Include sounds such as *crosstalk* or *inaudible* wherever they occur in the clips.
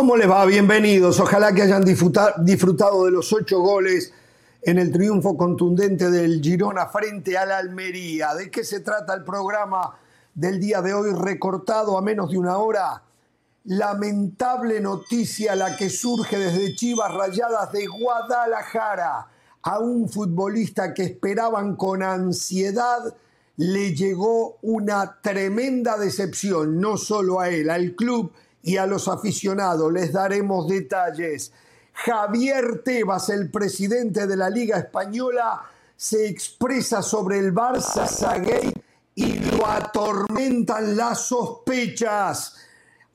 ¿Cómo les va? Bienvenidos. Ojalá que hayan disfrutado de los ocho goles en el triunfo contundente del Girona frente al Almería. ¿De qué se trata el programa del día de hoy recortado a menos de una hora? Lamentable noticia la que surge desde Chivas Rayadas de Guadalajara. A un futbolista que esperaban con ansiedad le llegó una tremenda decepción, no solo a él, al club y a los aficionados. Les daremos detalles. Javier Tebas, el presidente de la Liga Española, se expresa sobre el Barça Gay y lo atormentan las sospechas.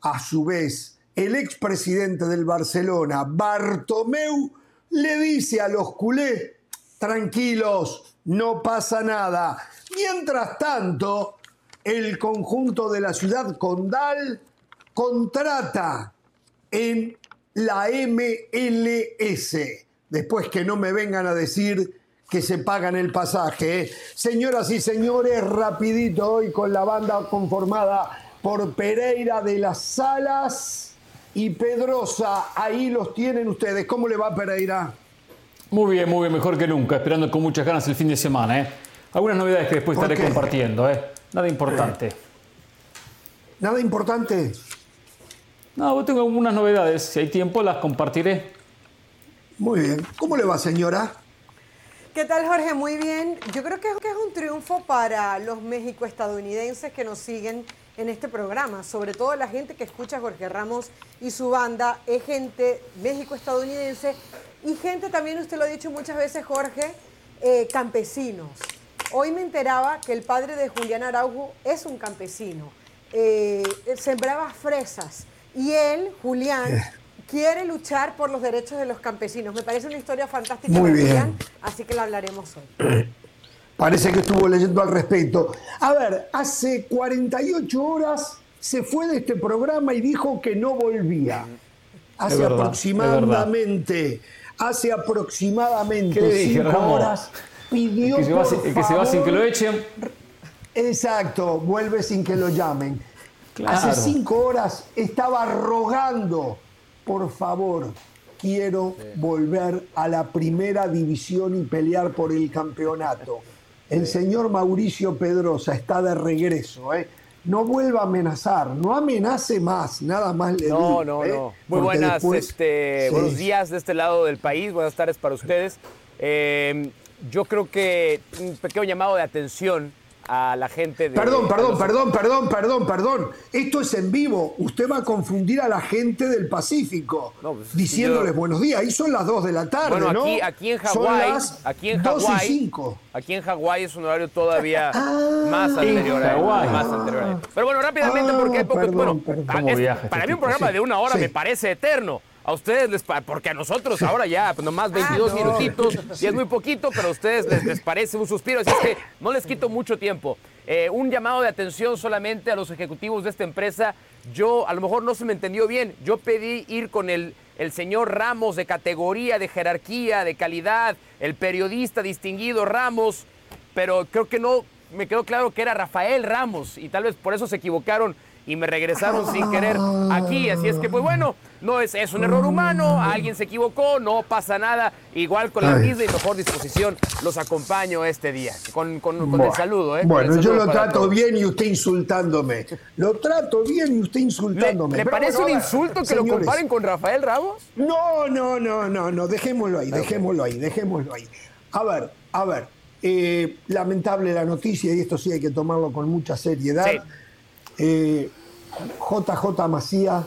A su vez, el expresidente del Barcelona, Bartomeu, le dice a los culés, tranquilos, no pasa nada. Mientras tanto, el conjunto de la ciudad condal contrata en la MLS. Después que no me vengan a decir que se pagan el pasaje. ¿eh? Señoras y señores, rapidito hoy con la banda conformada por Pereira de las Salas y Pedrosa. Ahí los tienen ustedes. ¿Cómo le va Pereira? Muy bien, muy bien, mejor que nunca. Esperando con muchas ganas el fin de semana. ¿eh? Algunas novedades que después estaré compartiendo. ¿eh? Nada importante. ¿Nada importante? No, tengo algunas novedades. Si hay tiempo, las compartiré. Muy bien. ¿Cómo le va, señora? ¿Qué tal, Jorge? Muy bien. Yo creo que es un triunfo para los méxico-estadounidenses que nos siguen en este programa. Sobre todo la gente que escucha a Jorge Ramos y su banda es gente méxico-estadounidense y gente también, usted lo ha dicho muchas veces, Jorge, eh, campesinos. Hoy me enteraba que el padre de Julián Araujo es un campesino. Eh, sembraba fresas y él, Julián, eh. quiere luchar por los derechos de los campesinos. Me parece una historia fantástica. Muy bien. así que la hablaremos hoy. *clears throat* Parece que estuvo leyendo al respecto. A ver, hace 48 horas se fue de este programa y dijo que no volvía. Hace aproximadamente, hace aproximadamente cinco horas pidió que, se va, que se va sin que lo echen. Exacto, vuelve sin que lo llamen. Hace cinco horas estaba rogando, por favor, quiero volver a la primera división y pelear por el campeonato. El señor Mauricio Pedrosa está de regreso, ¿eh? No vuelva a amenazar, no amenace más, nada más le no, digo. No, no, no. Muy buenas, este, buenos días de este lado del país, buenas tardes para ustedes. Eh, yo creo que un pequeño llamado de atención a la gente de... Perdón, perdón, perdón, perdón, perdón, perdón. Esto es en vivo. Usted va a confundir a la gente del Pacífico pues, diciéndoles buenos días. Ahí son las 2 de la tarde, bueno, aquí, aquí en Hawái... Aquí en Hawái... Aquí en Hawái es un horario todavía *laughs* ah, más anterior a más anterior Pero bueno, rápidamente, porque hay poco... bueno, para mí un programa de una hora me parece eterno. A ustedes les porque a nosotros ahora ya, pues nomás 22 ah, minutitos, *laughs* y es muy poquito, pero a ustedes les, parece un suspiro, así que no les quito mucho tiempo. Eh, un llamado de atención solamente a los ejecutivos de esta empresa. Yo, a lo mejor no se me entendió bien, yo pedí ir con el, el señor Ramos de categoría, de jerarquía, de calidad, el periodista distinguido Ramos, pero creo que no me quedó claro que era Rafael Ramos y tal vez por eso se equivocaron y me regresaron sin querer aquí. Así es que, pues bueno, no es, es un error humano, alguien se equivocó, no pasa nada. Igual con la misma y mejor disposición los acompaño este día, con, con, el saludo. ¿eh? Bueno, yo lo trato bien y usted insultándome. Lo trato bien y usted insultándome. ¿Le, parece un insulto que lo comparen con Rafael Ramos? No, no, no, no, no, dejémoslo ahí, dejémoslo ahí, dejémoslo ahí. A ver, a ver, eh, lamentable la noticia y esto sí hay que tomarlo con mucha seriedad. JJ eh, Macías,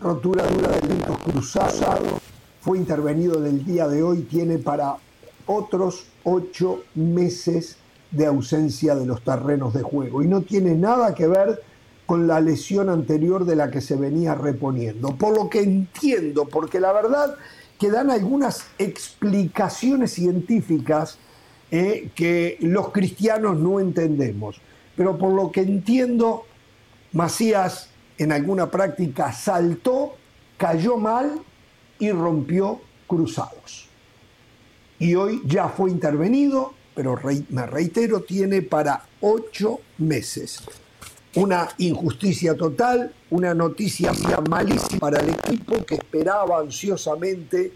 rotura dura de vientos cruzados, fue intervenido del día de hoy, tiene para otros ocho meses de ausencia de los terrenos de juego y no tiene nada que ver con la lesión anterior de la que se venía reponiendo. Por lo que entiendo, porque la verdad que dan algunas explicaciones científicas eh, que los cristianos no entendemos pero por lo que entiendo, Macías en alguna práctica saltó, cayó mal y rompió cruzados. Y hoy ya fue intervenido, pero me reitero, tiene para ocho meses. una injusticia total, una noticia malísima para el equipo que esperaba ansiosamente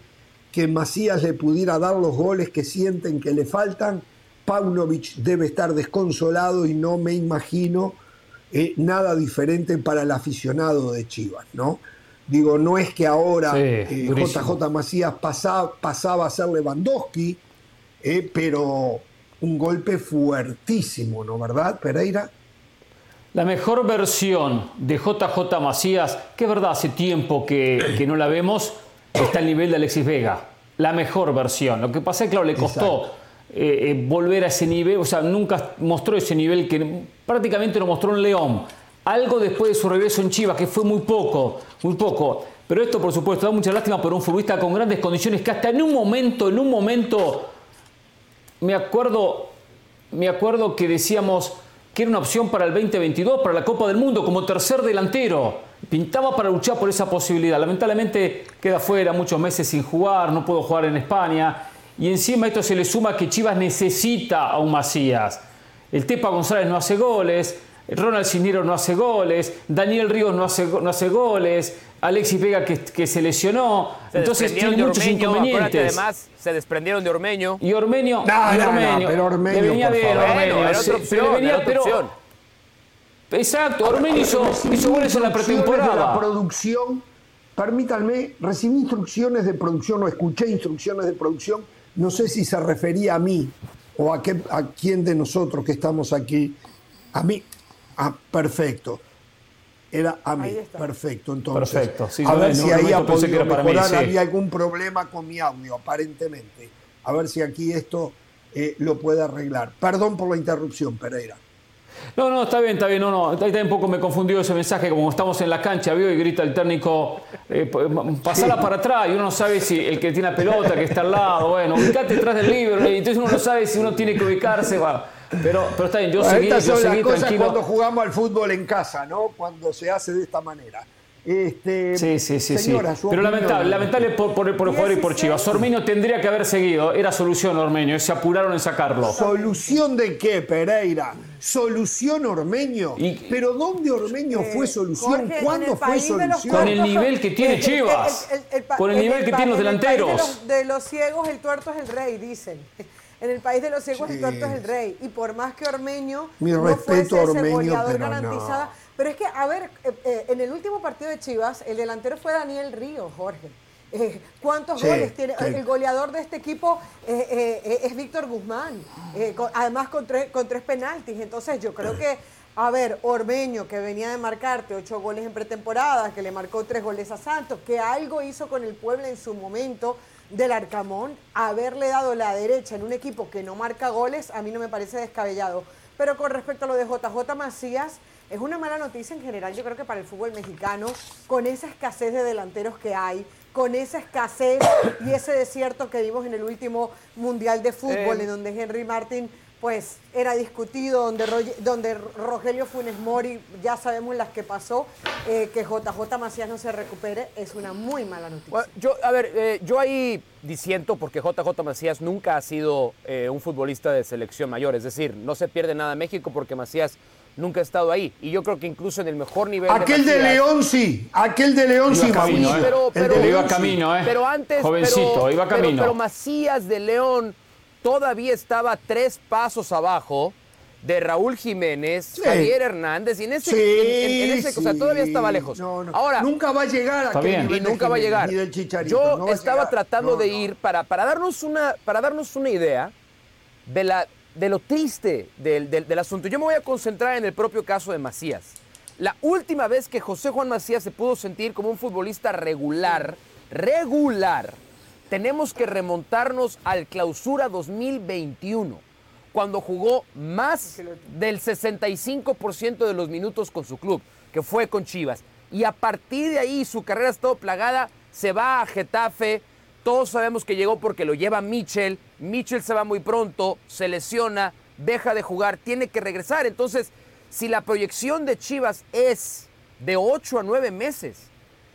que Macías le pudiera dar los goles que sienten que le faltan. Paunovic debe estar desconsolado y no me imagino eh, nada diferente para el aficionado de Chivas, ¿no? Digo, no es que ahora JJ eh, Macías pasaba, pasaba a ser Lewandowski, eh, pero un golpe fuertísimo, ¿no? ¿Verdad, Pereira? La mejor versión de JJ Macías, que es verdad, hace tiempo que, que no la vemos, está al nivel de Alexis Vega. La mejor versión. Lo que pasa es que, claro, le costó eh, eh, volver a ese nivel, o sea, nunca mostró ese nivel que prácticamente lo mostró en León. Algo después de su regreso en Chivas, que fue muy poco, muy poco. Pero esto, por supuesto, da mucha lástima por un futbolista con grandes condiciones que hasta en un momento, en un momento, me acuerdo, me acuerdo que decíamos que era una opción para el 2022, para la Copa del Mundo, como tercer delantero pintaba para luchar por esa posibilidad. Lamentablemente queda fuera muchos meses sin jugar, no puedo jugar en España. Y encima esto se le suma que Chivas necesita a un Macías. El Tepa González no hace goles, Ronald Cisneros no hace goles, Daniel Ríos no hace, no hace goles, Alexis Vega que, se lesionó. Entonces tiene muchos inconvenientes. Además, se desprendieron de Ormeño. Y Ormeño, no, y Ormeño, pero Ormeño, le venía bien, Ormeño. Exacto, Ormeño hizo, goles en la pretemporada. la producción, permítanme, recibí instrucciones de producción o escuché instrucciones de producción, no sé si se refería a mí o a, qué, a quién de nosotros que estamos aquí. A mí, ah, perfecto. Era a mí, perfecto. Entonces, perfecto. a ver si ahí ha podido mejorar, había algún problema con mi audio, aparentemente. A ver si aquí esto eh, lo puede arreglar. Perdón por la interrupción, Pereira. No, no, está bien, está bien. No, no. Ahí también un poco me confundió ese mensaje, como estamos en la cancha, vio y grita el técnico, eh, pasala para atrás, y uno no sabe si el que tiene la pelota, que está al lado, bueno, ubicate detrás del libro, y entonces uno no sabe si uno tiene que ubicarse, Pero, pero está bien, yo seguí, Estas son las cosas cuando jugamos al fútbol en casa, ¿no? Cuando se hace de esta manera. Este, sí, sí, sí. sí. Pero lamentable, lamentable por, por, por el jugador y por Chivas. Ormeño tendría que haber seguido. Era solución Ormeño. Se apuraron en sacarlo. ¿Solución de qué, Pereira? ¿Solución Ormeño? ¿Pero dónde Ormeño eh, fue solución? ¿Cuándo fue solución? Con el nivel que tiene Chivas. Con el nivel que tienen los delanteros. De los, ciegos, el tuerto es el rey, dicen. En el país de los ciegos, el tuerto es el rey. Y por más que Ormeño Mi no respeto fuese Ormeño, ese garantizada. Pero es que, a ver, eh, eh, en el último partido de Chivas, el delantero fue Daniel Río, Jorge. Eh, ¿Cuántos goles tiene? El goleador de este equipo es Víctor Guzmán, además con tres, con tres penaltis. Entonces yo creo que, a ver, Ormeño, que venía de marcarte ocho goles en pretemporada, que le marcó tres goles a Santos, que algo hizo con el pueblo en su momento del Arcamón, haberle dado la derecha en un equipo que no marca goles, a mí no me parece descabellado. Pero con respecto a lo de JJ Macías, es una mala noticia en general, yo creo que para el fútbol mexicano, con esa escasez de delanteros que hay, con esa escasez y ese desierto que vimos en el último Mundial de Fútbol, eh. en donde Henry Martin pues era discutido, donde, donde Rogelio Funes Mori, ya sabemos las que pasó, eh, que JJ Macías no se recupere, es una muy mala noticia. yo, a ver, eh, yo ahí disiento porque JJ Macías nunca ha sido un futbolista de selección mayor, es decir, no se pierde nada en México porque Macías nunca ha estado ahí. Y yo creo que incluso en el mejor nivel. Aquel de, León sí, aquel de León sí, camino, ¿eh? pero, pero, iba camino, ¿eh? Pero antes. Jovencito, iba camino. Pero, Macías de León todavía estaba tres pasos abajo de Raúl Jiménez, Javier Hernández, y en ese, en, ese o sea, todavía estaba lejos. Ahora, nunca va a llegar a y nunca va a llegar. Yo estaba tratando de ir para, para, darnos una, para darnos una idea de la, de lo triste del, asunto. Yo me voy a concentrar en el propio caso de Macías. La última vez que José Juan Macías se pudo sentir como un futbolista regular, regular, tenemos que remontarnos al clausura 2021, cuando jugó más del 65% de los minutos con su club, que fue con Chivas. Y a partir de ahí su carrera ha estado plagada, se va a Getafe, todos sabemos que llegó porque lo lleva Mitchell. Mitchell se va muy pronto, se lesiona, deja de jugar, tiene que regresar. Entonces, si la proyección de Chivas es de 8 a 9 meses,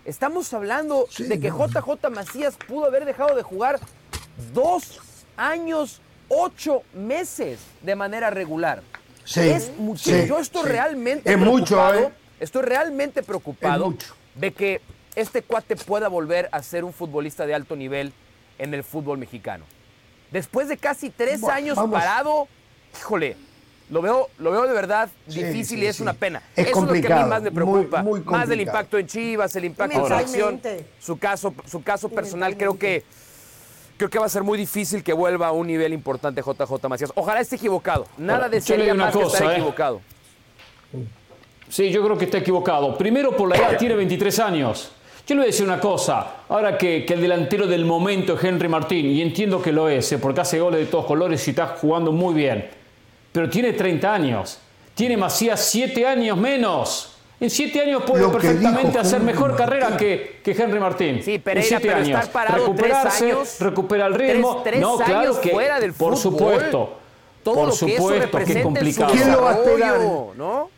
estamos hablando de que JJ Macías pudo haber dejado de jugar dos años, ocho meses de manera regular. es mucho. Yo estoy realmente es preocupado. Mucho, ¿eh? Estoy realmente preocupado de que este cuate pueda volver a ser un futbolista de alto nivel en el fútbol mexicano. Después de casi tres años parado, híjole, lo veo, lo veo de verdad difícil y es una pena. Es Eso es lo que a mí más me preocupa. más del impacto en Chivas, el impacto en la acción. Su caso, su caso personal creo que creo que va a ser muy difícil que vuelva a un nivel importante JJ Macías. Ojalá esté equivocado. Nada de ser más que estar ¿eh? equivocado. Sí, yo creo que está equivocado. Primero por la edad, tiene 23 años. Yo le voy a decir una cosa, ahora que, el delantero del momento es Henry Martín, y entiendo que lo es, ¿eh? porque hace goles de todos colores y está jugando muy bien, pero tiene 30 años, tiene Macías 7 años menos. En 7 años puede perfectamente hacer mejor carrera que, que, Henry Martín. Sí, Pereira, pero años. estar parado Recuperarse, años, recupera el ritmo. no, claro que fuera del por supuesto. Todo por lo supuesto que, es complicado. ¿Quién lo va a esperar? ¿no?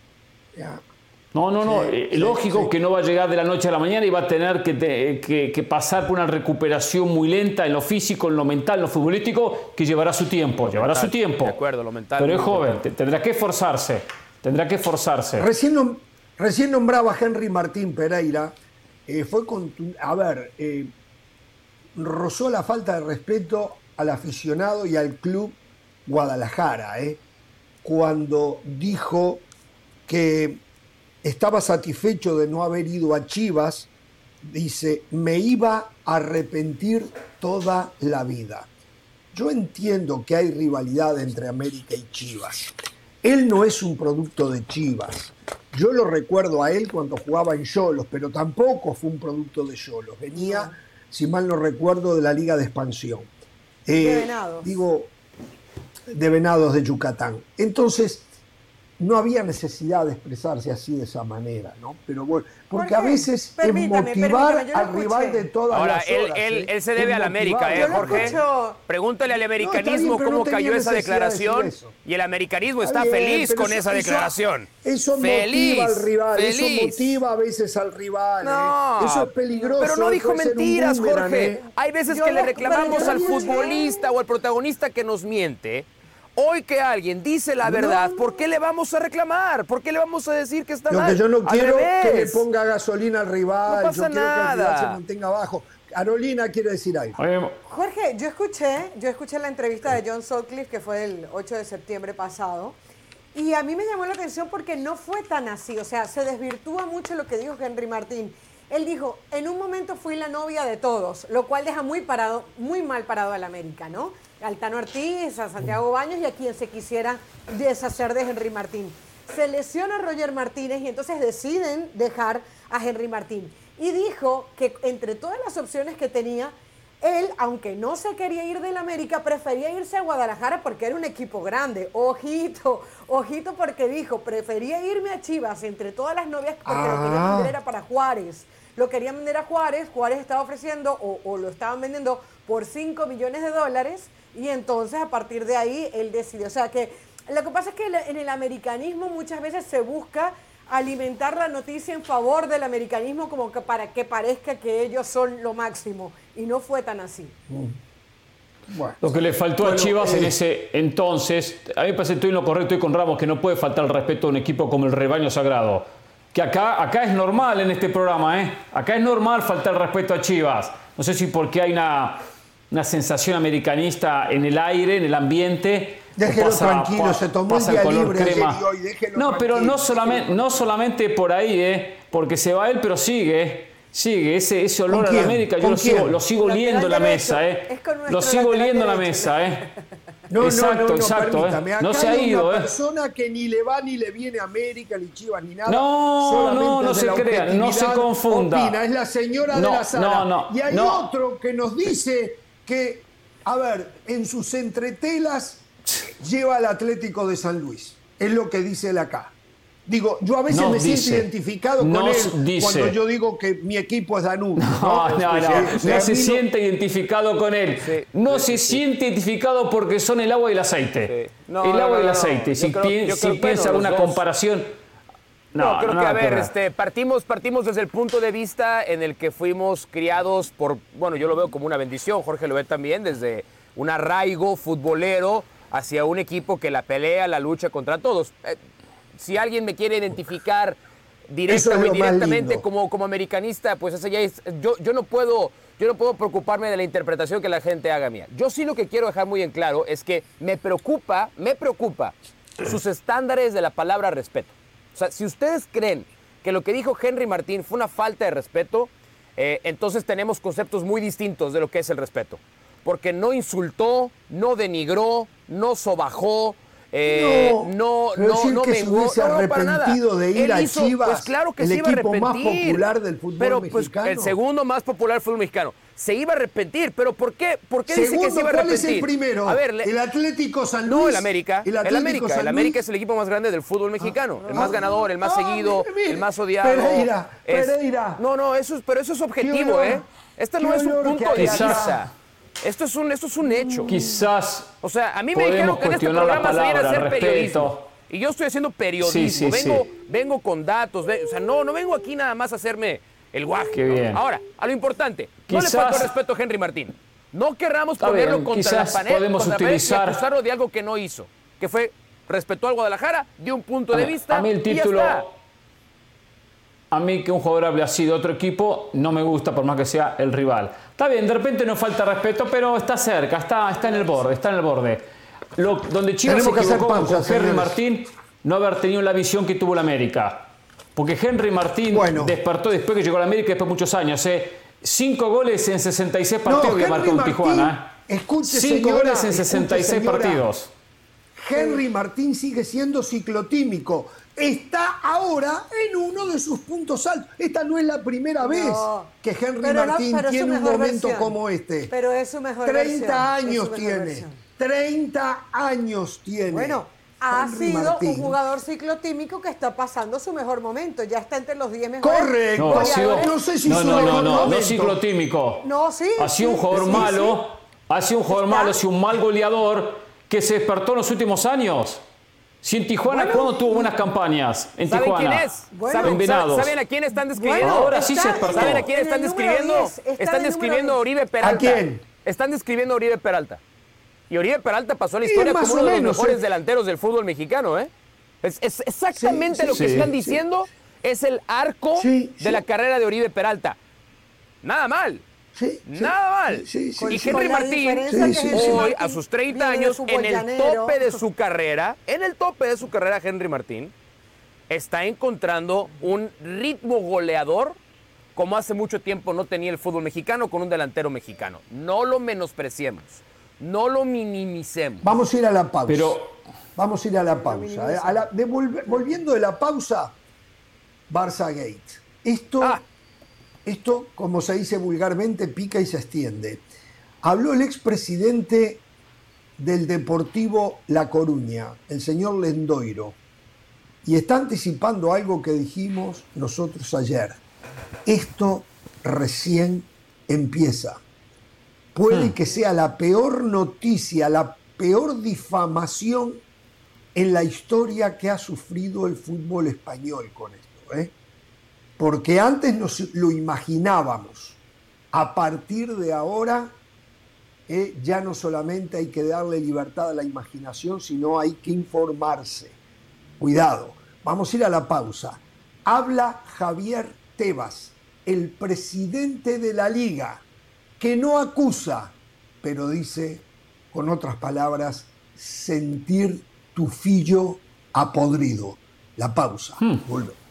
No, no, no. Eh, lógico que no va a llegar de la noche a la mañana y va a tener que, pasar por una recuperación muy lenta en lo físico, en lo mental, en lo futbolístico, que llevará su tiempo. Llevará su tiempo. De acuerdo, lo mental. Pero es joven, tendrá que esforzarse. Tendrá que esforzarse. Recién, recién nombraba Henry Martín Pereira. Eh, fue con. A ver, eh, rozó la falta de respeto al aficionado y al club Guadalajara, ¿eh? cuando dijo que estaba satisfecho de no haber ido a Chivas, dice, me iba a arrepentir toda la vida. Yo entiendo que hay rivalidad entre América y Chivas. Él no es un producto de Chivas. Yo lo recuerdo a él cuando jugaba en Cholos, pero tampoco fue un producto de Cholos. Venía, si mal no recuerdo, de la Liga de Expansión. de eh, Venados. Digo, de Venados de Yucatán. Entonces, no había necesidad de expresarse así de esa manera, ¿no? Pero bueno, porque a veces es motivar al rival de todas Ahora, las horas. Él, él, él se debe al América, ¿eh, Jorge? Pregúntale al americanismo cómo cayó esa declaración. Y el americanismo está, feliz con esa declaración. Eso motiva al rival, eso motiva a veces al rival. ¿eh? Eso es peligroso. Pero no dijo mentiras, Jorge. ¿eh? Hay veces que le reclamamos al futbolista o al protagonista que nos miente Hoy que alguien dice la verdad, ¿por qué le vamos a reclamar? ¿Por qué le vamos a decir que está Lo mal? Que yo no quiero que le ponga gasolina al rival, no pasa yo quiero que el rival se mantenga abajo. Carolina quiere decir algo. Jorge, yo escuché, yo escuché la entrevista de John Sutcliffe que fue el 8 de septiembre pasado. Y a mí me llamó la atención porque no fue tan así, o sea, se desvirtúa mucho lo que dijo Henry Martín. Él dijo, en un momento fui la novia de todos, lo cual deja muy parado, muy mal parado al América, ¿no? Altano Ortiz, a Santiago Baños y a quien se quisiera deshacer de Henry Martín. Se lesiona Roger Martínez y entonces deciden dejar a Henry Martín. Y dijo que entre todas las opciones que tenía, él, aunque no se quería ir del América, prefería irse a Guadalajara porque era un equipo grande. Ojito, ojito porque dijo, prefería irme a Chivas entre todas las novias porque lo quería ah. era para Juárez. Lo querían vender a Juárez, Juárez estaba ofreciendo o, o lo estaban vendiendo por 5 millones de dólares y entonces a partir de ahí él decidió. O sea que lo que pasa es que en el americanismo muchas veces se busca alimentar la noticia en favor del americanismo como que para que parezca que ellos son lo máximo. Y no fue tan así. Mm. Lo que le faltó a Chivas en eh, ese entonces, a mí me parece estoy en lo correcto y con Ramos, que no puede faltar el respeto a un equipo como el rebaño sagrado. Que acá, acá es normal en este programa, ¿eh? Acá es normal faltar respeto a Chivas. No sé si porque hay una una sensación americanista en el aire, en el ambiente. Déjelo tranquilo, se tomó el día libre crema. no, pero no solamente, no solamente por ahí, ¿eh? porque se va él, pero sigue. Sigue ese, ese olor a la América, yo lo sigo, lo sigo oliendo en la mesa, ¿eh? Lo sigo oliendo en la mesa, ¿eh? No, exacto, no, no, exacto. ¿eh? no se ha ido, una ¿eh? persona que ni le va ni le viene a América, ni Chivas, ni nada. No, no, no se crea, no se confunda. Opina, es la señora de la sala. y hay otro que nos dice que, a ver, en sus entretelas lleva al Atlético de San Luis. Es lo que dice él acá. Digo, yo a veces me siento identificado con él cuando yo digo que mi equipo es Danubio. No, no, no, no, se siente identificado con él. no se siente identificado porque son el agua y el aceite. el agua y el aceite. si, piensa una comparación no, creo que, a ver, este, partimos, partimos desde el punto de vista en el que fuimos criados por, bueno, yo lo veo como una bendición, Jorge lo ve también, desde un arraigo futbolero hacia un equipo que la pelea, la lucha contra todos. Eh, si alguien me quiere identificar directamente como, como americanista, pues ese ya es, yo, yo no puedo yo no puedo preocuparme de la interpretación que la gente haga mía. Yo sí lo que quiero dejar muy en claro es que me preocupa, me preocupa sus estándares de la palabra respeto. O sea, si ustedes creen que lo que dijo Henry Martín fue una falta de respeto, eh, entonces tenemos conceptos muy distintos de lo que es el respeto. Porque no insultó, no denigró, no sobajó, eh, no, no, no, que se hubiese arrepentido de ir a Chivas, pues claro que el se iba equipo a arrepentir, más popular del fútbol pero, pues, mexicano. el segundo más popular del fútbol mexicano. Se iba a arrepentir, pero ¿por qué? ¿Por qué dice que se iba a arrepentir? ¿cuál es el primero? A ver, el Atlético San Luis. No, el América. El, América. El América es el equipo más grande del fútbol mexicano. el más ganador, el más ah, seguido, mire, el más odiado. Pereira, es, Pereira. No, no, eso es, pero eso es objetivo, ¿eh? Este no es un punto de vista. Esto es un, esto es un hecho. Quizás. O sea, a mí me dijeron que en este programa se viene a hacer respeto. periodismo. Y yo estoy haciendo periodismo. Sí, sí, vengo, sí. vengo con datos. O sea, no, no vengo aquí nada más a hacerme el guaje. Qué bien. Ahora, a lo importante. Quizás, no le faltó respeto a Henry Martín. No querramos ponerlo bien, contra la pared, podemos contra utilizar... la pared y acusarlo de algo que no hizo. Que fue, respetó al Guadalajara, dio un punto de vista A mí el título... y ya está. A mí que un jugador hable así de otro equipo no me gusta por más que sea el rival. Está bien, de repente no falta respeto, pero está cerca, está, está en el borde, está en el borde. Lo, donde Chivas se equivocó con Henry señores. Martín, no haber tenido la visión que tuvo la América. Porque Henry Martín bueno. despertó después que llegó a la América, después de muchos años. ¿eh? Cinco goles en 66 partidos no, que marcó en Tijuana. ¿eh? Escuche, Cinco señora, goles en 66 escuche, señora. partidos. Henry Martín sigue siendo ciclotímico. Está ahora en uno de sus puntos altos. Esta no es la primera No. vez que Henry Pero no, Martín pero tiene un momento versión. como este. Pero es su mejor 30 versión, es su años mejor tiene. versión. 30 años tiene. Bueno, ha Henry sido Martín. un jugador ciclotímico que está pasando su mejor momento. Ya está entre los 10 mejores. Correcto. No, ha sido-. No sé si no, su no, no, no, no ciclotímico. No, sí. Ha sido un jugador sí, malo, ha sido un jugador Está- malo, ha sido un mal goleador que se despertó en los últimos años. Si en Tijuana, Bueno. ¿cuándo tuvo buenas campañas? En ¿Saben Tijuana. quién es? Bueno. ¿Saben, En Venados. ¿Saben a quién están describiendo? Bueno, Ahora sí se despertó. ¿Saben a quién están describiendo? 10, está en están describiendo a 10. Oribe Peralta. ¿A quién? Están describiendo a Oribe Peralta. Y Oribe Peralta pasó a la historia como uno de los mejores delanteros del fútbol mexicano, ¿eh? Es, es exactamente Sí, lo que están diciendo. Es el arco de la carrera de Oribe Peralta. Nada mal. Sí, sí, Nada mal. sí, sí, y. Henry Martín, diferencia que Sí, sí, sí. hoy a sus 30 viene de años, en el tope de su carrera, en el tope de su carrera, Henry Martín está encontrando un ritmo goleador como hace mucho tiempo no tenía el fútbol mexicano con un delantero mexicano. No lo menospreciemos, no lo minimicemos. Vamos a ir a la pausa. Pero Vamos a ir a la pausa. ¿eh? A la- de volve- volviendo de la pausa, Barça Gate. Esto, Ah. Esto, como se dice vulgarmente, pica y se extiende. Habló el expresidente del Deportivo La Coruña, el señor Lendoiro, y está anticipando algo que dijimos nosotros ayer. Esto recién empieza. Puede que sea la peor noticia, la peor difamación en la historia que ha sufrido el fútbol español con esto. ¿eh? Porque antes nos lo imaginábamos. A partir de ahora, eh, ya no solamente hay que darle libertad a la imaginación, sino hay que informarse. Cuidado, vamos a ir a la pausa. Habla Javier Tebas, el presidente de la liga, que no acusa, pero dice, con otras palabras, sentir tu fillo apodrido. La pausa. Volvemos.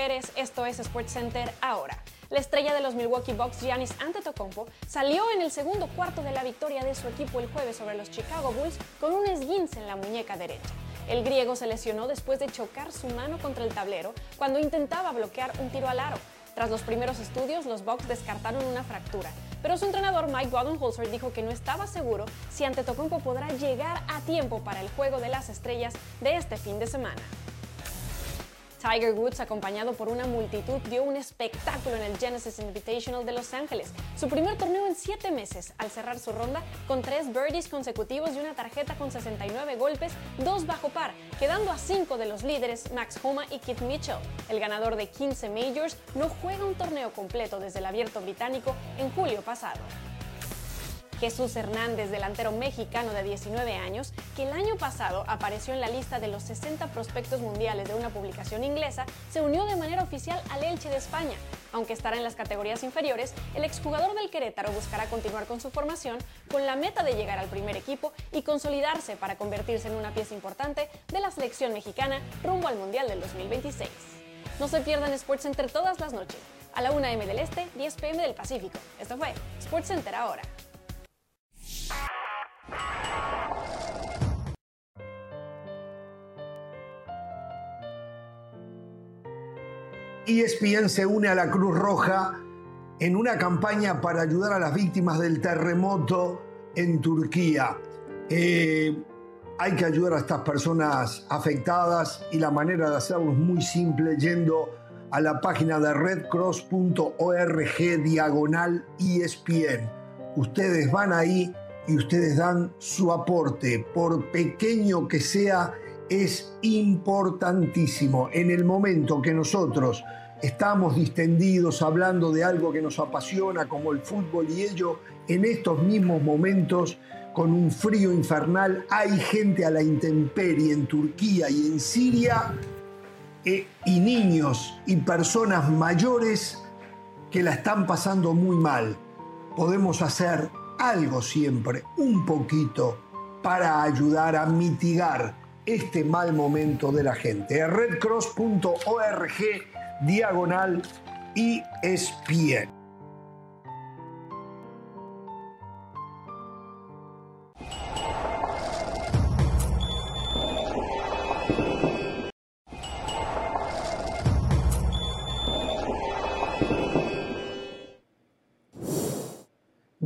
Esto es SportsCenter ahora. La estrella de los Milwaukee Bucks, Giannis Antetokounmpo, salió en el segundo cuarto de la victoria de su equipo el jueves sobre los Chicago Bulls con un esguince en la muñeca derecha. El griego se lesionó después de chocar su mano contra el tablero cuando intentaba bloquear un tiro al aro. Tras los primeros estudios, los Bucks descartaron una fractura, pero su entrenador Mike Budenholzer dijo que no estaba seguro si Antetokounmpo podrá llegar a tiempo para el juego de las estrellas de este fin de semana. Tiger Woods, acompañado por una multitud, dio un espectáculo en el Genesis Invitational de Los Ángeles, su primer torneo en siete meses, al cerrar su ronda con tres birdies consecutivos y una tarjeta con 69 golpes, dos bajo par, quedando a cinco de los líderes Max Homa y Keith Mitchell. El ganador de 15 majors no juega un torneo completo desde el abierto británico en julio pasado. Jesús Hernández, delantero mexicano de 19 años, que el año pasado apareció en la lista de los 60 prospectos mundiales de una publicación inglesa, se unió de manera oficial al Elche de España. Aunque estará en las categorías inferiores, el exjugador del Querétaro buscará continuar con su formación con la meta de llegar al primer equipo y consolidarse para convertirse en una pieza importante de la selección mexicana rumbo al Mundial del 2026. No se pierdan SportsCenter todas las noches, a la 1 m del Este, 10 pm del Pacífico. Esto fue SportsCenter ahora. ESPN se une a la Cruz Roja en una campaña para ayudar a las víctimas del terremoto en Turquía. Eh, hay que ayudar a estas personas afectadas y la manera de hacerlo es muy simple yendo a la página de redcross.org diagonal ESPN. Ustedes van ahí y ustedes dan su aporte, por pequeño que sea, es importantísimo. En el momento que nosotros estamos distendidos hablando de algo que nos apasiona como el fútbol y ello, en estos mismos momentos, con un frío infernal, hay gente a la intemperie en Turquía y en Siria, eh, y niños y personas mayores que la están pasando muy mal. Podemos hacer algo siempre, un poquito, para ayudar a mitigar este mal momento de la gente. redcross.org diagonal ESPN.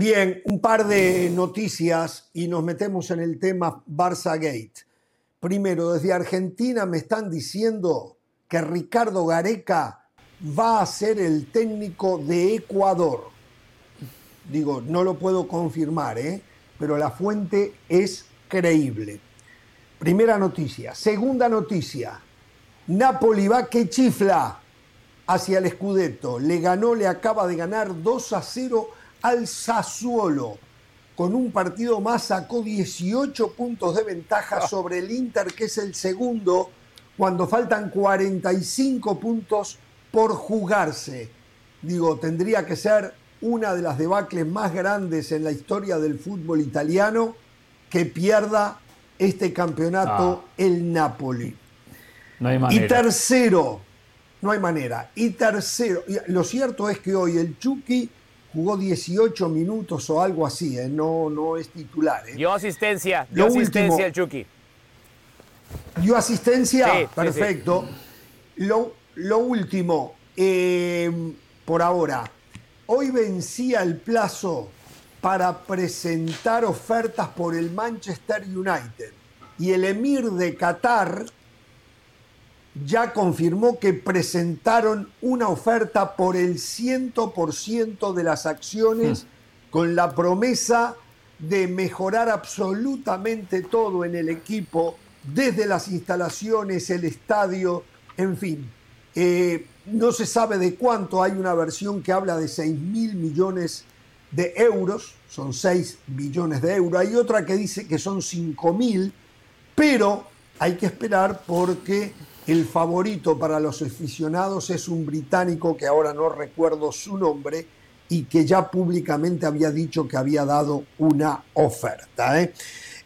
Bien, un par de noticias y nos metemos en el tema Barça Gate. Primero, desde Argentina me están diciendo que Ricardo Gareca va a ser el técnico de Ecuador. Digo, no lo puedo confirmar, ¿eh? pero la fuente es creíble. Primera noticia. Segunda noticia. Napoli va que chifla hacia el Scudetto. Le ganó, le acaba de ganar 2 a 0 al Sassuolo. Con un partido más sacó 18 puntos de ventaja ah. sobre el Inter, que es el segundo, cuando faltan 45 puntos por jugarse. Digo, tendría que ser una de las debacles más grandes en la historia del fútbol italiano que pierda este campeonato ah. el Napoli. No hay manera. Y tercero, no hay manera. Y tercero, lo cierto es que hoy el Chucky jugó 18 minutos o algo así, ¿eh? no, no es titular. ¿eh? Dio asistencia, dio asistencia el Chucky. ¿Dio asistencia? Perfecto. Lo, lo, último, eh, por ahora, hoy vencía el plazo para presentar ofertas por el Manchester United y el emir de Qatar ya confirmó que presentaron una oferta por el 100% de las acciones hmm. con la promesa de mejorar absolutamente todo en el equipo, desde las instalaciones, el estadio, en fin. Eh, no se sabe de cuánto, hay una versión que habla de 6 mil millones de euros, son 6 billones de euros, hay otra que dice que son 5 mil, pero hay que esperar porque el favorito para los aficionados es un británico que ahora no recuerdo su nombre y que ya públicamente había dicho que había dado una oferta. ¿eh?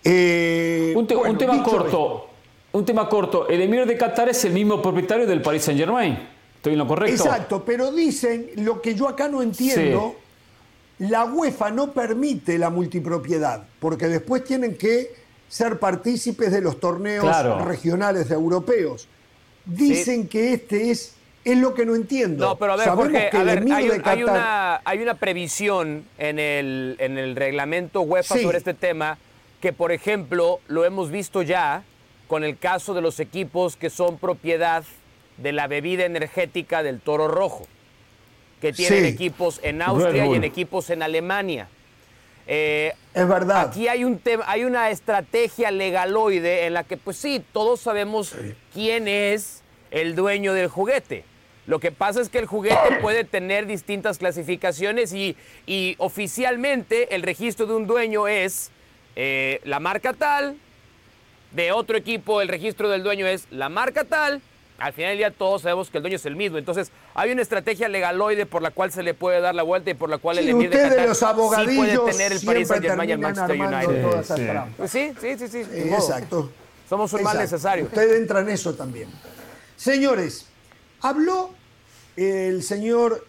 Eh, un, tema corto. Un tema corto. El emir de Qatar es el mismo propietario del Paris Saint Germain. ¿Estoy en lo correcto? Exacto, pero dicen lo que yo acá no entiendo. La UEFA no permite la multipropiedad, porque después tienen que ser partícipes de los torneos regionales europeos dicen que este es es lo que no entiendo. No, pero a ver, Jorge, hay, una, hay, una, previsión en el, en el reglamento UEFA sobre este tema que, por ejemplo, lo hemos visto ya con el caso de los equipos que son propiedad de la bebida energética del Toro Rojo, que tienen equipos en Austria y en equipos en Alemania. Eh, es verdad. Aquí hay, un hay una estrategia legaloide en la que, pues sí, todos sabemos quién es el dueño del juguete. Lo que pasa es que el juguete *coughs* puede tener distintas clasificaciones y, oficialmente el registro de un dueño es eh, la marca tal, de otro equipo el registro del dueño es la marca tal, al final del día todos sabemos que el dueño es el mismo. Entonces, hay una estrategia legaloide por la cual se le puede dar la vuelta y por la cual el emir de Qatar los sí puede tener el Paris Saint-Germain y el Manchester United. Sí, sí. Sí, sí, sí, sí. exacto. Somos un mal necesario. Usted entra en eso también. Señores, habló el señor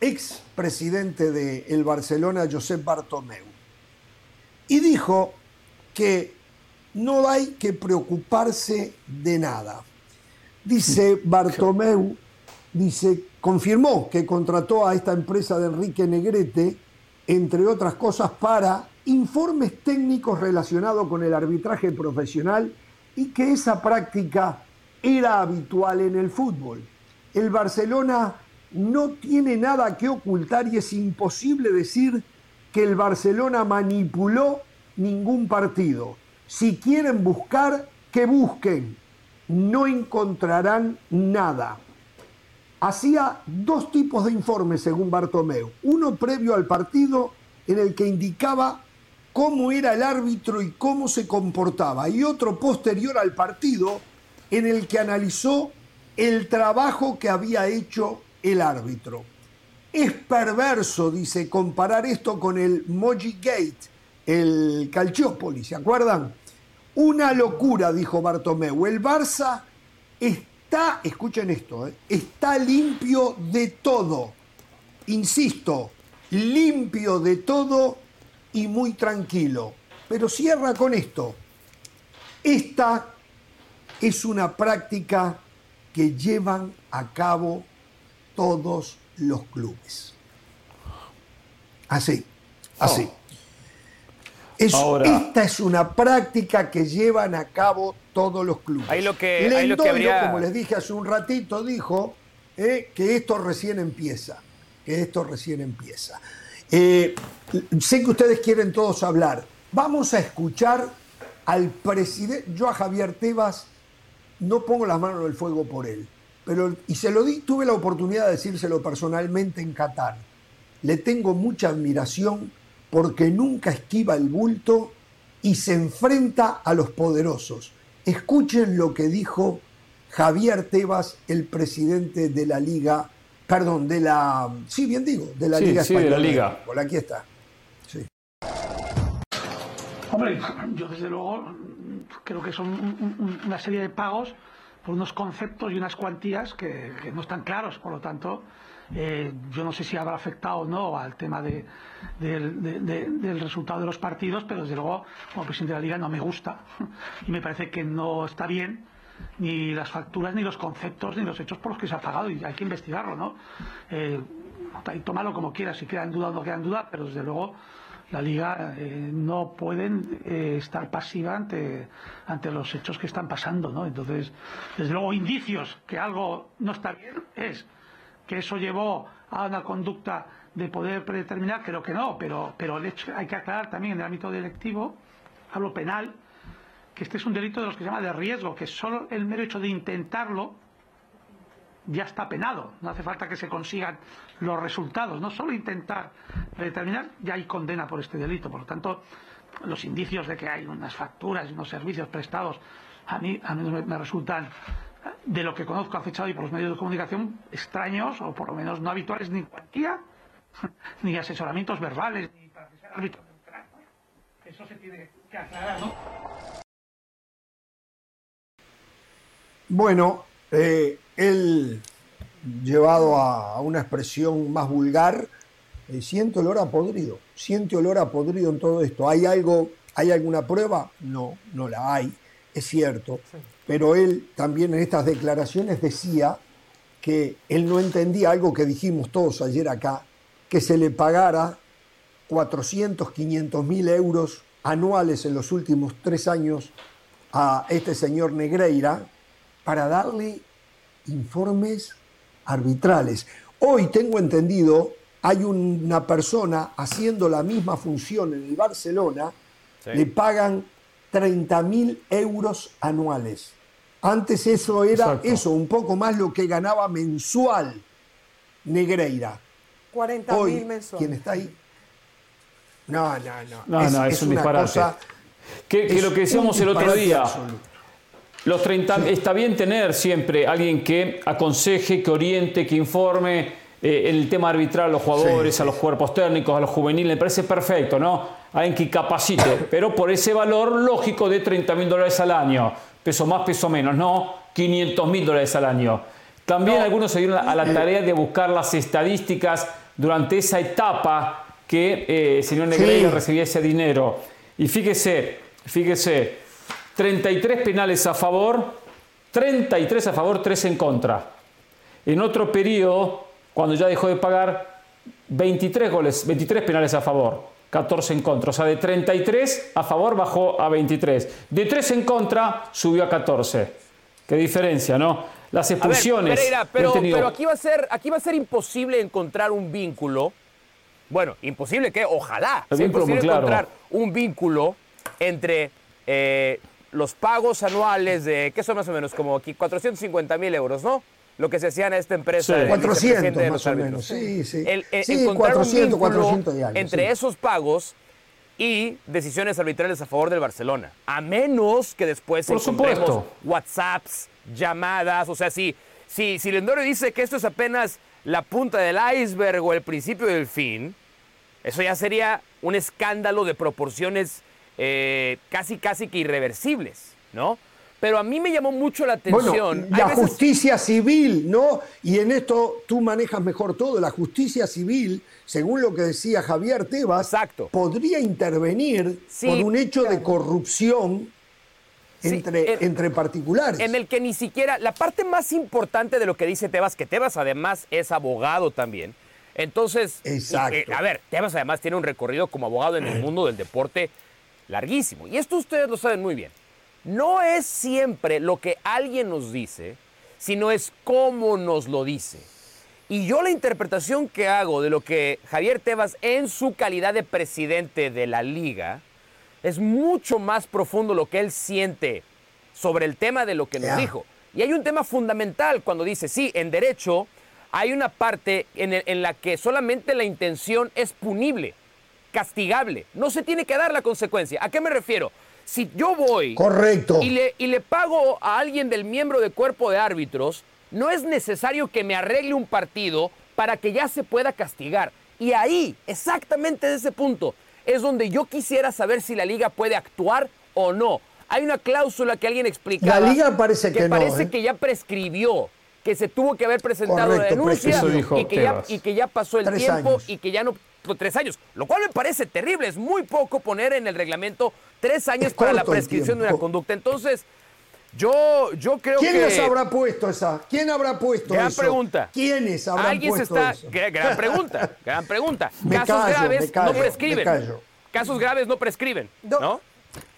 ex presidente del el Barcelona, Josep Bartomeu, y dijo que no hay que preocuparse de nada Dice Bartomeu, dice, confirmó que contrató a esta empresa de Enrique Negrete, entre otras cosas, para informes técnicos relacionados con el arbitraje profesional y que esa práctica era habitual en el fútbol. El Barcelona no tiene nada que ocultar y es imposible decir que el Barcelona manipuló ningún partido. Si quieren buscar, que busquen no encontrarán nada. Hacía dos tipos de informes según Bartomeu. Uno previo al partido en el que indicaba cómo era el árbitro y cómo se comportaba. Y otro posterior al partido en el que analizó el trabajo que había hecho el árbitro. Es perverso, dice, comparar esto con el Moji Gate, el Calciopoli, ¿se acuerdan? Una locura, dijo Bartomeu. El Barça está, escuchen esto, eh, está limpio de todo. Insisto, limpio de todo y muy tranquilo. Pero cierra con esto. Esta es una práctica que llevan a cabo todos los clubes. Así, así esta es una práctica que llevan a cabo todos los clubes. Ahí lo que, como les dije hace un ratito, dijo eh, que esto recién empieza. Que esto recién empieza. Eh, sé que ustedes quieren todos hablar. Vamos a escuchar al presidente. Yo a Javier Tebas no pongo las manos en el fuego por él. Pero, y se lo di, tuve la oportunidad de decírselo personalmente en Qatar. Le tengo mucha admiración porque nunca esquiva el bulto y se enfrenta a los poderosos. Escuchen lo que dijo Javier Tebas, el presidente de la Liga, perdón, de la, sí, bien digo, de la Liga sí, de la Liga. aquí está. Sí. Hombre, yo desde luego creo que son una serie de pagos por unos conceptos y unas cuantías que, que no están claros, por lo tanto, eh, yo no sé si habrá afectado o no al tema del resultado de los partidos, pero desde luego, como presidente de la Liga, no me gusta. Y me parece que no está bien ni las facturas, ni los conceptos, ni los hechos por los que se ha pagado. Y hay que investigarlo, ¿no? Eh, tómalo como quieras, si queda en duda o no queda en duda, pero desde luego la liga eh, no pueden eh, estar pasiva ante, ante los hechos que están pasando, ¿no? Entonces, desde luego, indicios que algo no está bien es que eso llevó a una conducta de poder predeterminar, creo que no, pero, pero el hecho, hay que aclarar también en el ámbito directivo, hablo penal, que este es un delito de los que se llama de riesgo, que solo el mero hecho de intentarlo ya está penado. No hace falta que se consigan los resultados, no solo intentar predeterminar, ya hay condena por este delito. Por lo tanto, los indicios de que hay unas facturas y unos servicios prestados a mí, a mí me resultan de lo que conozco acechado y por los medios de comunicación extraños o por lo menos no habituales ni cuantía *laughs* ni asesoramientos verbales ni para que sea árbitro eso se tiene que aclarar ¿no? bueno eh, él llevado a, una expresión más vulgar eh, siento olor a podrido siente olor a podrido en todo esto. Hay algo hay alguna prueba no no la hay es cierto pero él también en estas declaraciones decía que él no entendía algo que dijimos todos ayer acá, que se le pagara 400, 500 mil euros anuales en los últimos tres años a este señor Negreira para darle informes arbitrales. Hoy tengo entendido, hay una persona haciendo la misma función en el Barcelona, le pagan 30 mil euros anuales. Antes eso era eso, un poco más lo que ganaba mensual Negreira. 40 mil mensual. ¿Quién está ahí? No, no, no. No, es, no, es, un disparate. que, lo que decíamos el otro día. Los 30, Está bien tener siempre alguien que aconseje, que oriente, que informe eh, en el tema arbitral a los jugadores, a los cuerpos técnicos, a los juveniles. Me parece perfecto, ¿no? Alguien que capacite, pero por ese valor lógico de 30 mil dólares al año. Peso más, peso menos, no 500 mil dólares al año. También algunos se dieron a la tarea de buscar las estadísticas durante esa etapa que eh, el señor Negreira recibía ese dinero. Y fíjese, fíjese, 33 penales a favor, 33 a favor, 3 en contra. En otro periodo, cuando ya dejó de pagar, 23 goles, 23 penales a favor, 14 en contra. O sea, de 33 a favor bajó a 23. De 3 en contra subió a 14. Qué diferencia, ¿no? Las expulsiones. pero, pero aquí, va a ser, aquí va a ser imposible encontrar un vínculo. Bueno, imposible que, ojalá, sea imposible encontrar un vínculo entre eh, los pagos anuales de, ¿qué son más o menos? Como aquí 450 mil euros, ¿no? Lo que se hacía en esta empresa. Sí. 400 más o menos. Sí, sí. El, sí 400, 400 diarios, Entre esos pagos y decisiones arbitrales a favor del Barcelona. A menos que después Por encontremos WhatsApps, llamadas, o sea, si, si, si Lendoro dice que esto es apenas la punta del iceberg o el principio del fin, eso ya sería un escándalo de proporciones eh, casi, casi que irreversibles, ¿no? Pero a mí me llamó mucho la atención. la justicia civil, ¿no? Y en esto tú manejas mejor todo. La justicia civil, según lo que decía Javier Tebas, podría intervenir por un hecho de corrupción entre, entre, particulares. En el que ni siquiera. La parte más importante de lo que dice Tebas, que Tebas además es abogado también. Entonces, Exacto. Eh, a ver, Tebas además tiene un recorrido como abogado en el *clears throat* mundo del deporte larguísimo. Y esto ustedes lo saben muy bien. No es siempre lo que alguien nos dice, sino es cómo nos lo dice. Y yo la interpretación que hago de lo que Javier Tebas en su calidad de presidente de la liga, es mucho más profundo lo que él siente sobre el tema de lo que nos dijo. Y hay un tema fundamental cuando dice, sí, en derecho hay una parte en, en la que solamente la intención es punible castigable. No se tiene que dar la consecuencia. ¿A qué me refiero? Si yo voy Correcto. Y, le, y le pago a alguien del miembro de cuerpo de árbitros, no es necesario que me arregle un partido para que ya se pueda castigar. Y ahí, exactamente de ese punto, es donde yo quisiera saber si la liga puede actuar o no. Hay una cláusula que alguien explicaba. La liga parece que, parece ¿eh? que ya prescribió, que se tuvo que haber presentado la denuncia y que, ya, y que, ya, pasó el tiempo y que ya no tres años, lo cual me parece terrible. Es muy poco poner en el reglamento tres años para la prescripción de una conducta. Entonces, yo, yo creo que. ¿Quién les habrá puesto esa? ¿Quién habrá puesto gran pregunta. ¿Quiénes habrán ¿Alguien puesto está... eso? Gran pregunta, *laughs* gran pregunta. Casos graves no prescriben. Casos graves no prescriben, ¿no?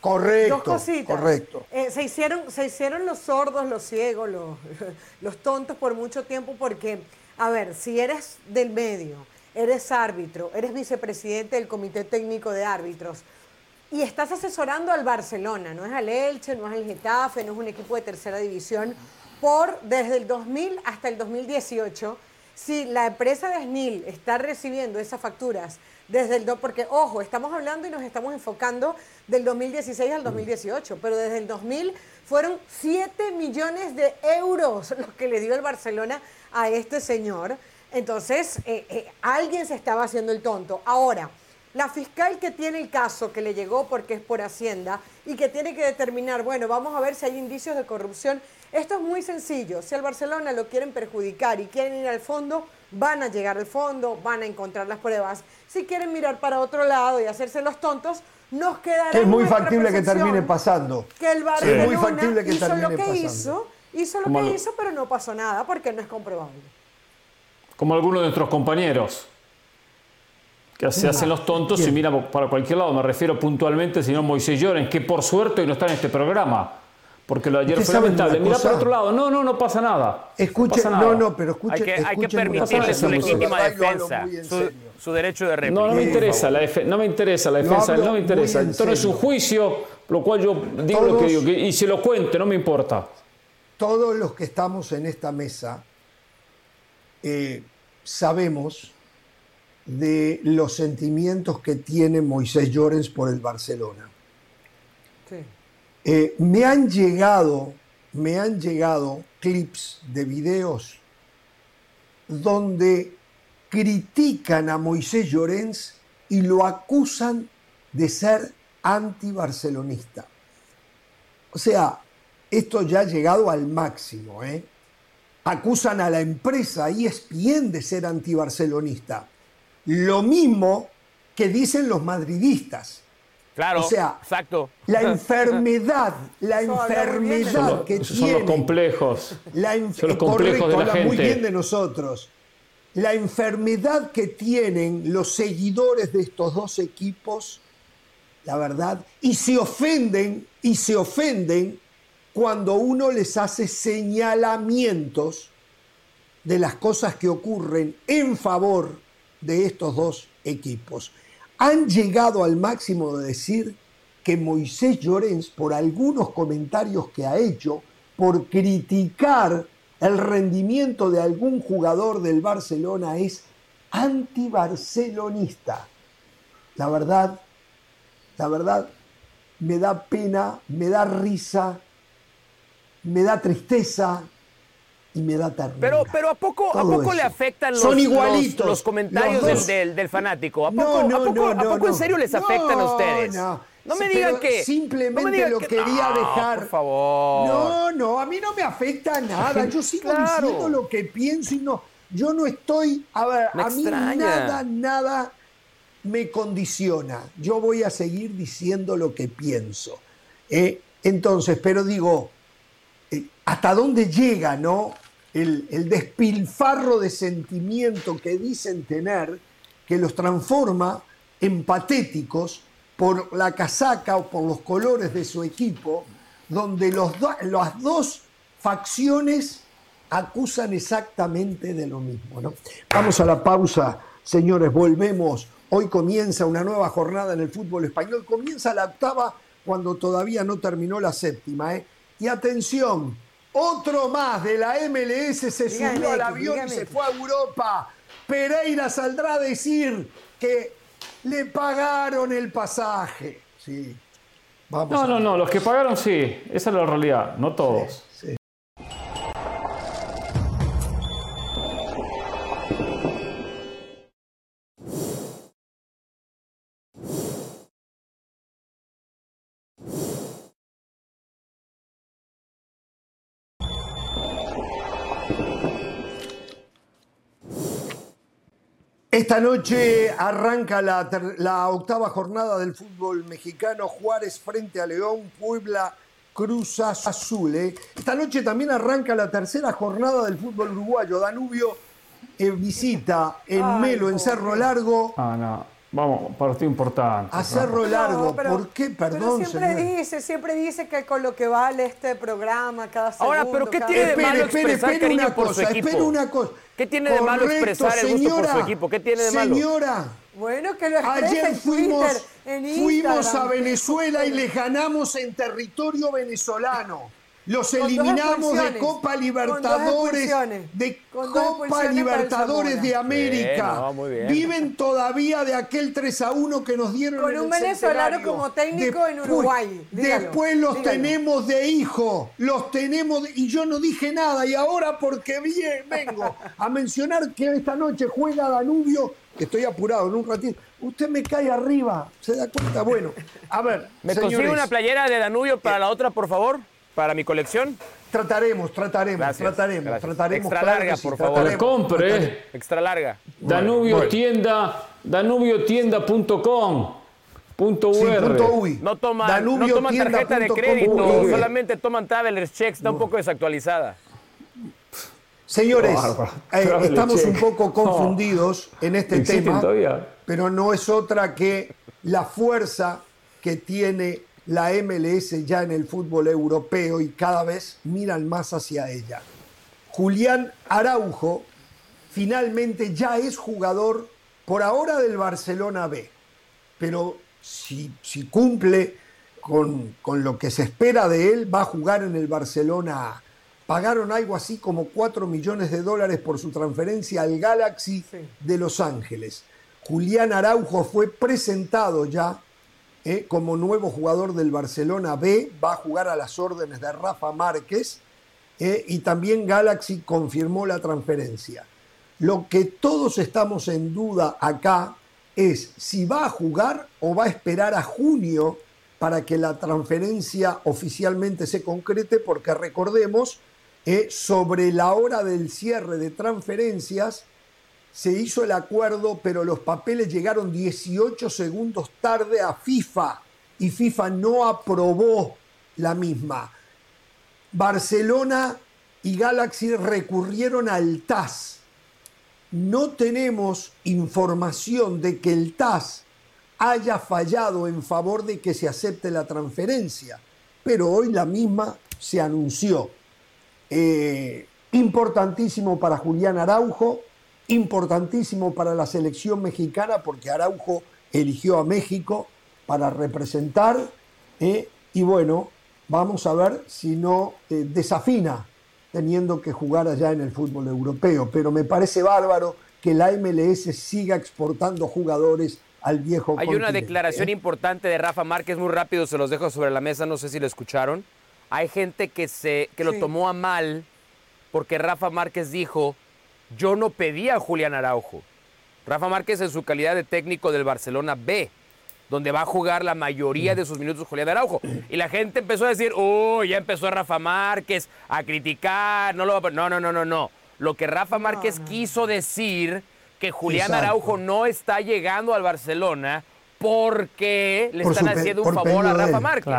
Correcto. Dos cositas. Correcto. Eh, se, hicieron, se hicieron los sordos, los ciegos, los, *laughs* los tontos por mucho tiempo porque, a ver, si eres del medio eres árbitro, eres vicepresidente del Comité Técnico de Árbitros y estás asesorando al Barcelona, no es al Elche, no es al Getafe, no es un equipo de tercera división, por desde el 2000 hasta el 2018. Si la empresa de SNIL está recibiendo esas facturas desde el porque ojo, estamos hablando y nos estamos enfocando del 2016 al 2018, pero desde el 2000 fueron 7 millones de euros los que le dio el Barcelona a este señor. Entonces, eh, eh, alguien se estaba haciendo el tonto. Ahora, la fiscal que tiene el caso, que le llegó porque es por Hacienda y que tiene que determinar, bueno, vamos a ver si hay indicios de corrupción. Esto es muy sencillo. Si al Barcelona lo quieren perjudicar y quieren ir al fondo, van a llegar al fondo, van a encontrar las pruebas. Si quieren mirar para otro lado y hacerse los tontos, nos quedará. Es muy factible que termine pasando. Que el Barcelona es muy factible que hizo lo que hizo, hizo lo que hizo, pero no pasó nada porque no es comprobable como algunos de nuestros compañeros, que se hacen los tontos y miran para cualquier lado. Me refiero puntualmente al señor Moisés Lloren, que por suerte hoy no está en este programa, porque lo de ayer fue lamentable. Mira por otro lado, no, no, no pasa nada. Escuche, no, no, pero escuche. Hay que, hay que permitirle su legítima defensa, su, derecho de réplica. No, no me interesa la, no me interesa la defensa, no, me interesa. Esto no es un juicio, lo cual yo digo lo que digo, y si lo cuente, no me importa. Todos los que estamos en esta mesa eh, sabemos de los sentimientos que tiene Moisés Llorens por el Barcelona. Eh, me han llegado, me han llegado clips de videos donde critican a Moisés Llorens y lo acusan de ser anti-barcelonista. O sea, esto ya ha llegado al máximo. ¿eh? Acusan a la empresa ESPN de ser anti-barcelonista. Lo mismo que dicen los madridistas. Claro, o sea, exacto. La *laughs* enfermedad, la enfermedad que tiene. Son los complejos. La son los complejos de la gente. muy bien de nosotros. La enfermedad que tienen los seguidores de estos dos equipos, la verdad, y se ofenden, y se ofenden cuando uno les hace señalamientos de las cosas que ocurren en favor de estos dos equipos. Han llegado al máximo de decir que Moisés Llorens, por algunos comentarios que ha hecho, por criticar el rendimiento de algún jugador del Barcelona, es antibarcelonista. La verdad, la verdad, me da pena, me da risa, me da tristeza y me da ternura. Pero, pero ¿a poco, ¿a poco le afectan los, Son igualitos, los, comentarios del, del, fanático? ¿A poco, ¿a poco, ¿a poco en serio les afectan a ustedes? No me digan que. Simplemente lo quería dejar. Por favor. No, no, a mí no me afecta nada. Yo sigo diciendo lo que pienso y no. Yo no estoy. A ver, a mí nada, nada me condiciona. Yo voy a seguir diciendo lo que pienso. ¿eh? Entonces, pero digo, hasta dónde llega ¿no? El, despilfarro de sentimiento que dicen tener, que los transforma en patéticos por la casaca o por los colores de su equipo, donde las dos facciones acusan exactamente de lo mismo. ¿no? Vamos a la pausa, señores, volvemos. Hoy comienza una nueva jornada en el fútbol español, comienza la octava cuando todavía no terminó la séptima. ¿eh? Y atención, otro más de la MLS se subió al avión y se fue a Europa. Pereira saldrá a decir que le pagaron el pasaje. Sí. Vamos no, no, no, los que pagaron sí, esa es la realidad, no todos. Esta noche arranca la, octava jornada del fútbol mexicano. Juárez frente a León, Puebla, Cruz Azul. ¿eh? Esta noche también arranca la tercera jornada del fútbol uruguayo. Danubio eh, visita en Melo, en Cerro Largo. Ah, no. Vamos, partido importante. A Cerro Largo, ¿por qué? Perdón, siempre dice, siempre dice que con lo que vale este programa cada segundo. Ahora, pero ¿qué tiene de malo expresar cariño por su equipo? una cosa. ¿Qué tiene de malo expresar el gusto por su equipo? ¿Qué tiene de malo? Señora, bueno, que lo ayer fuimos, fuimos a Venezuela y le ganamos en territorio venezolano. Los eliminamos de Copa Libertadores, de Copa Libertadores de América. Viven todavía de aquel 3 a 1 que nos dieron Con un venezolano como técnico en Uruguay. después los tenemos de hijo, los tenemos y yo no dije nada y ahora porque bien, vengo a mencionar que esta noche juega Danubio, estoy apurado en un ratito. Usted me cae arriba, ¿se da cuenta? Bueno, a ver. ¿Me consigue una playera de Danubio para la otra, por favor? Para mi colección? Trataremos, trataremos, trataremos, trataremos. Extra larga, por favor. compre. Extra larga. Danubio tienda, danubiotienda.com. Punto No toman, no toman tarjeta de crédito, solamente toman traveler's checks, está un poco desactualizada. Señores, eh, estamos un poco confundidos en este tema, pero no es otra que la fuerza que tiene la MLS ya en el fútbol europeo y cada vez miran más hacia ella. Julián Araujo finalmente ya es jugador por ahora del Barcelona B, pero si, si cumple con, lo que se espera de él, va a jugar en el Barcelona A. Pagaron algo así como 4 millones de dólares por su transferencia al Galaxy de Los Ángeles. Julián Araujo fue presentado ya eh, como nuevo jugador del Barcelona B, va a jugar a las órdenes de Rafa Márquez eh, y también Galaxy confirmó la transferencia. Lo que todos estamos en duda acá es si va a jugar o va a esperar a junio para que la transferencia oficialmente se concrete, porque recordemos, eh, sobre la hora del cierre de transferencias se hizo el acuerdo, pero los papeles llegaron 18 segundos tarde a FIFA y FIFA no aprobó la misma. Barcelona y Galaxy recurrieron al TAS. No tenemos información de que el TAS haya fallado en favor de que se acepte la transferencia, pero hoy la misma se anunció. Eh, importantísimo para Julián Araujo, importantísimo para la selección mexicana porque Araujo eligió a México para representar eh, y bueno, vamos a ver si no eh, desafina teniendo que jugar allá en el fútbol europeo, pero me parece bárbaro que la MLS siga exportando jugadores al viejo Hay una declaración ¿eh? importante de Rafa Márquez, muy rápido, se los dejo sobre la mesa, no sé si lo escucharon. Hay gente que, se, que lo tomó a mal porque Rafa Márquez dijo, yo no pedía a Julián Araujo. Rafa Márquez en su calidad de técnico del Barcelona B, donde va a jugar la mayoría de sus minutos Julián Araujo. Y la gente empezó a decir, oh, ya empezó Rafa Márquez a criticar, no lo va a... No, no, no, no, no. Lo que Rafa Márquez quiso decir que Julián Araujo no está llegando al Barcelona porque le están haciendo un favor a Rafa Márquez.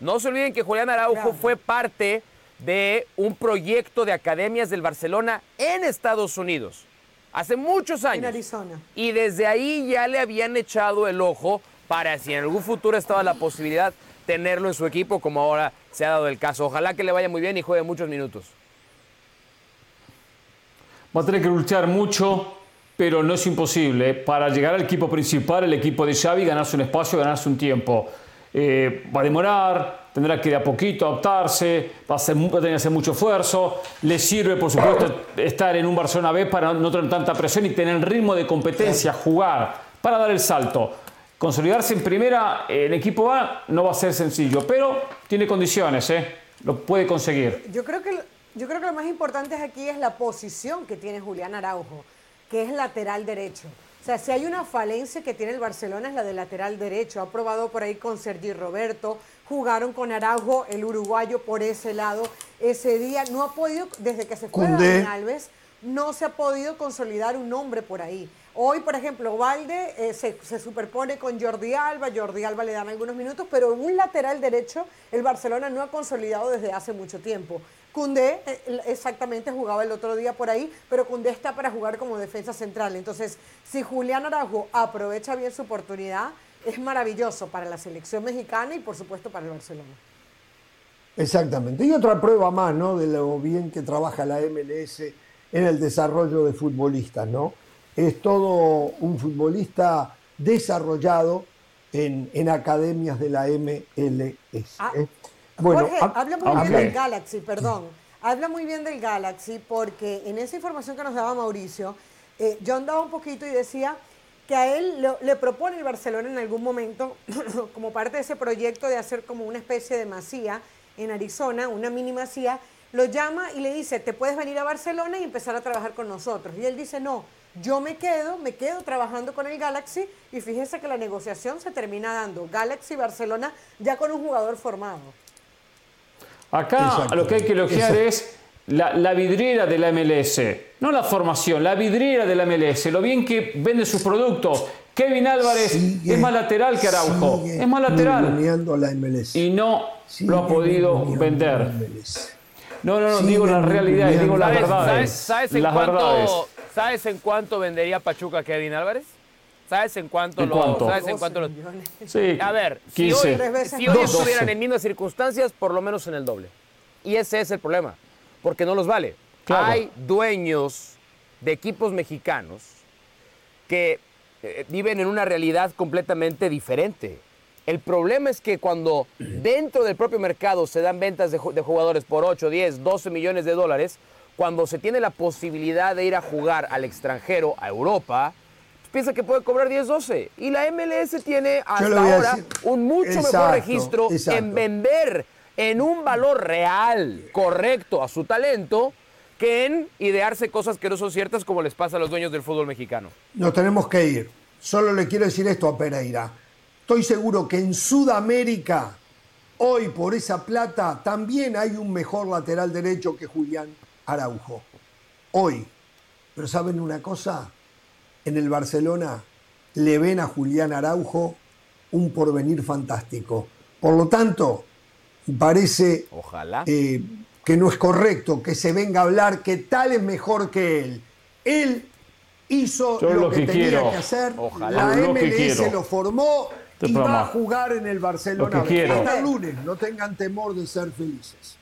No se olviden que Julián Araujo fue parte de un proyecto de academias del Barcelona en Estados Unidos. Hace muchos años. En Arizona. Y desde ahí ya le habían echado el ojo para si en algún futuro estaba la posibilidad tenerlo en su equipo, como ahora se ha dado el caso. Ojalá que le vaya muy bien y juegue muchos minutos. Va a tener que luchar mucho pero no es imposible. Para llegar al equipo principal, el equipo de Xavi, ganarse un espacio, ganarse un tiempo. Eh, va a demorar, tendrá que de a poquito adaptarse, va a, tener que hacer mucho esfuerzo. Le sirve, por supuesto, estar en un Barcelona B para no tener tanta presión y tener el ritmo de competencia, jugar, para dar el salto. Consolidarse en primera en equipo A no va a ser sencillo, pero tiene condiciones, ¿eh? lo puede conseguir. Yo creo, que, yo creo que lo más importante aquí es la posición que tiene Julián Araujo que es lateral derecho. O sea, si hay una falencia que tiene el Barcelona es la de lateral derecho. Ha probado por ahí con Sergi Roberto, jugaron con Araujo, el uruguayo, por ese lado. Ese día no ha podido, desde que se fue Dani Alves, no se ha podido consolidar un nombre por ahí. Hoy, por ejemplo, Valde eh, se, se, superpone con Jordi Alba, Jordi Alba le dan algunos minutos, pero en un lateral derecho el Barcelona no ha consolidado desde hace mucho tiempo. Cundé eh, exactamente jugaba el otro día por ahí, pero Cundé está para jugar como defensa central. Entonces, si Julián Araujo aprovecha bien su oportunidad, es maravilloso para la selección mexicana y por supuesto para el Barcelona. Exactamente. Y otra prueba más, ¿no? De lo bien que trabaja la MLS en el desarrollo de futbolistas, ¿no? Es todo un futbolista desarrollado en, academias de la MLS. Ah, ¿eh? Jorge, habla muy bien del Galaxy, perdón. Habla muy bien del Galaxy porque en esa información que nos daba Mauricio, eh, yo andaba un poquito y decía que a él le propone el Barcelona en algún momento, *clears throat* como parte de ese proyecto de hacer como una especie de masía en Arizona, una mini masía, lo llama y le dice, te puedes venir a Barcelona y empezar a trabajar con nosotros. Y él dice, no, yo me quedo, me quedo trabajando con el Galaxy y fíjese que la negociación se termina dando Galaxy Barcelona ya con un jugador formado. Acá lo que hay que elogiar es la, vidriera de la MLS, no la formación, la vidriera de la MLS, lo bien que vende sus productos. Kevin Álvarez es más lateral que Araujo, es más lateral. Y no lo ha podido vender. No, no, no, digo la realidad, digo las verdades. ¿Sabes, en cuánto, ¿Sabes en cuánto vendería Pachuca Kevin Álvarez? ¿Sabes en cuánto lo ¿Sabes en cuánto lo Sí. A ver, si hoy, si hoy estuvieran en mismas circunstancias, por lo menos en el doble. Y ese es el problema, porque no los vale. Hay dueños de equipos mexicanos que eh, viven en una realidad completamente diferente. El problema es que cuando *clears throat* dentro del propio mercado se dan ventas de, de jugadores por 8, 10, 12 millones de dólares, cuando se tiene la posibilidad de ir a jugar al extranjero, a Europa, piensa que puede cobrar 10-12. Y la MLS tiene hasta ahora un mucho mejor registro en vender en un valor real, correcto a su talento, que en idearse cosas que no son ciertas como les pasa a los dueños del fútbol mexicano. Nos tenemos que ir. Solo le quiero decir esto a Pereira. Estoy seguro que en Sudamérica, hoy por esa plata, también hay un mejor lateral derecho que Julián Araujo. Hoy. Pero ¿saben una cosa? en el Barcelona le ven a Julián Araujo un porvenir fantástico. Por lo tanto, parece eh, que no es correcto que se venga a hablar que tal es mejor que él. Él hizo lo, que, tenía que hacer, la MLS lo formó y va a jugar en el Barcelona. Hasta el lunes, no tengan temor de ser felices.